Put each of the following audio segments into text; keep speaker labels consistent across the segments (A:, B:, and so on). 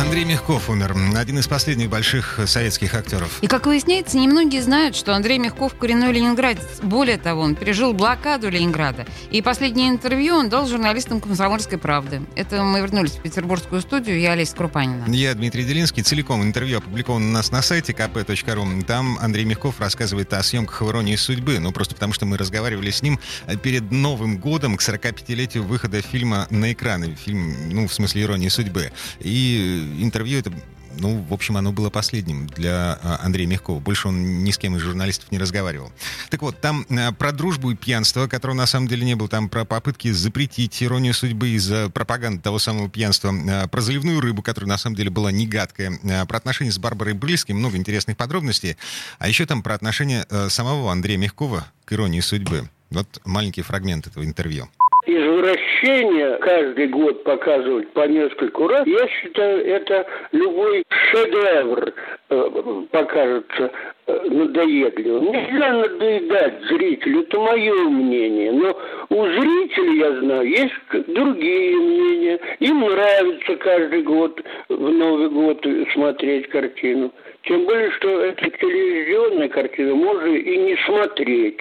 A: Андрей Мягков умер. Один из последних больших советских актеров.
B: И, как выясняется, немногие знают, что Андрей Мягков коренной ленинградец. Более того, он пережил блокаду Ленинграда. И последнее интервью он дал журналистам «Комсомольской правды». Это мы вернулись в петербургскую студию. Я Олеся Крупанина.
A: Я Дмитрий Делинский. Целиком интервью опубликовано у нас на сайте kp.ru. Там Андрей Мягков рассказывает о съемках в «Иронии судьбы». Ну, просто потому что мы разговаривали с ним перед Новым годом к 45-летию выхода фильма на экраны. Фильм, ну, в смысле «Иронии судьбы». И интервью это ну, в общем, оно было последним для а, Андрея Мягкова. Больше он ни с кем из журналистов не разговаривал. Так вот, там а, про дружбу и пьянство, которого на самом деле не было, там про попытки запретить иронию судьбы из-за пропаганды того самого пьянства, а, про заливную рыбу, которая на самом деле была не гадкая, про отношения с Барбарой Брыльской, много интересных подробностей, а еще там про отношения самого Андрея Мягкова к иронии судьбы. Вот маленький фрагмент этого интервью
C: извращение каждый год показывать по нескольку раз, я считаю, это любой шедевр покажется э, надоедливым. Нельзя надоедать зрителю, это мое мнение. Но у зрителей, я знаю, есть другие мнения. Им нравится каждый год в Новый год смотреть картину. Тем более, что это телевизионная картина, можно и не смотреть.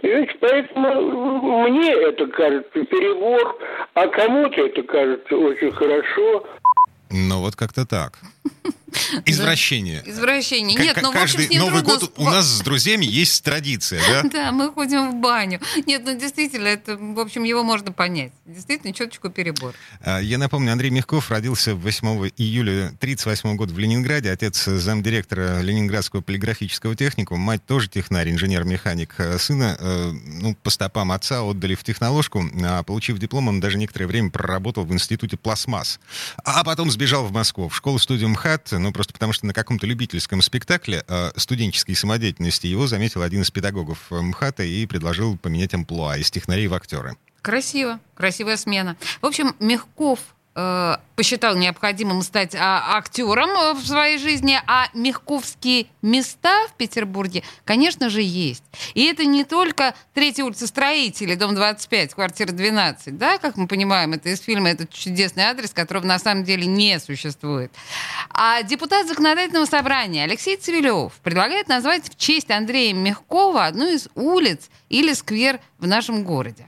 C: Понимаете, поэтому мне это кажется перебор, а кому-то это кажется очень хорошо.
A: Ну вот как-то так. Извращение.
B: Извращение. Нет,
A: ну, Каждый в общем, Новый год у нас с друзьями есть традиция, да?
B: Да, мы ходим в баню. Нет, ну действительно, это, в общем, его можно понять. Действительно, чуточку перебор.
A: А, я напомню, Андрей Мягков родился 8 июля 1938 года в Ленинграде. Отец замдиректора Ленинградского полиграфического техникума. Мать тоже технарь, инженер-механик. А, сына, э, ну, по стопам отца отдали в техноложку. А получив диплом, он даже некоторое время проработал в институте пластмасс. А потом сбежал в Москву, в школу-студию МХАТ, ну, просто потому что на каком-то любительском спектакле э, студенческой самодеятельности его заметил один из педагогов э, МХАТа и предложил поменять амплуа из технарей в актеры.
B: Красиво, красивая смена. В общем, Мягков Э, посчитал необходимым стать а, актером э, в своей жизни, а мягковские места в Петербурге, конечно же, есть. И это не только Третья улица Строителей, дом 25, квартира 12, да, как мы понимаем, это из фильма «Этот чудесный адрес», которого на самом деле не существует. А депутат законодательного собрания Алексей Цивилев предлагает назвать в честь Андрея Мягкова одну из улиц или сквер в нашем городе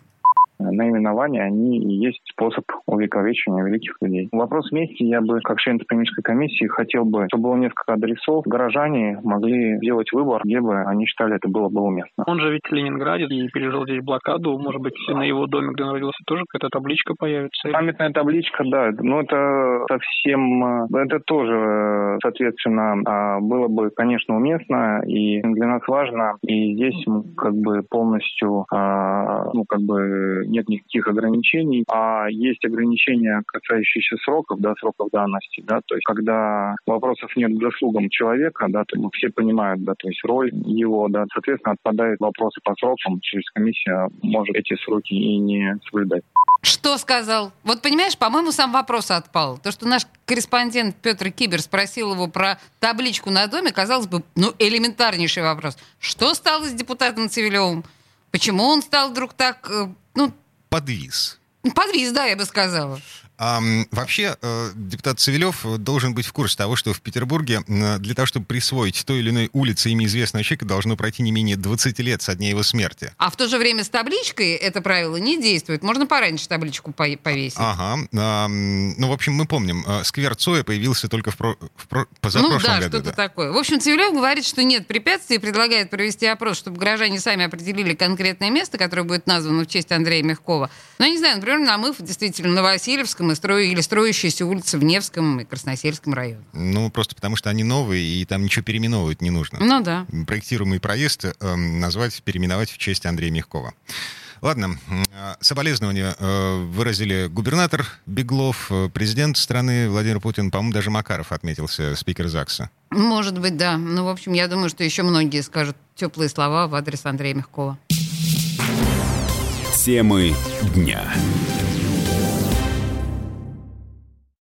D: наименования, они и есть способ увековечивания великих людей. Вопрос вместе я бы, как член экономической комиссии, хотел бы, чтобы было несколько адресов. Горожане могли делать выбор, где бы они считали это было бы уместно.
E: Он же ведь в Ленинграде и пережил здесь блокаду. Может быть, на его доме, где он родился, тоже какая-то табличка появится?
D: Памятная табличка, да. Но это совсем... Э, это тоже, э, соответственно, а, было бы, конечно, уместно и для нас важно. И здесь как бы полностью, а, ну, как бы нет никаких ограничений, а есть ограничения, касающиеся сроков, да, сроков давности, да, то есть когда вопросов нет к заслугам человека, да, то все понимают, да, то есть роль его, да, соответственно, отпадают вопросы по срокам, то есть комиссия может эти сроки и не соблюдать.
B: Что сказал? Вот понимаешь, по-моему, сам вопрос отпал. То, что наш корреспондент Петр Кибер спросил его про табличку на доме, казалось бы, ну, элементарнейший вопрос. Что стало с депутатом Цивилевым? Почему он стал вдруг так, э, ну,
A: подвис.
B: Подвис, да, я бы сказала.
A: А, вообще, э, депутат Цивилев должен быть в курсе того, что в Петербурге для того, чтобы присвоить той или иной улице имя известного человека, должно пройти не менее 20 лет со дня его смерти.
B: А в то же время с табличкой это правило не действует. Можно пораньше табличку повесить.
A: Ага. А, ну, в общем, мы помним, э, сквер Цоя появился только в, про, в про, позапрошлом
B: ну, да,
A: году.
B: что-то да. такое. В общем, Цивилев говорит, что нет препятствий и предлагает провести опрос, чтобы граждане сами определили конкретное место, которое будет названо в честь Андрея Мягкова. Ну, я не знаю, например, намыв действительно на Васильевском и строю, или строящиеся улицы в Невском и Красносельском районах.
A: Ну, просто потому что они новые, и там ничего переименовывать не нужно.
B: Ну да.
A: Проектируемый проезд э, назвать, переименовать в честь Андрея Мягкова. Ладно, э, соболезнования э, выразили губернатор Беглов, э, президент страны Владимир Путин, по-моему, даже Макаров отметился, спикер ЗАГСа.
B: Может быть, да. Ну, в общем, я думаю, что еще многие скажут теплые слова в адрес Андрея Мягкова.
F: Темы дня.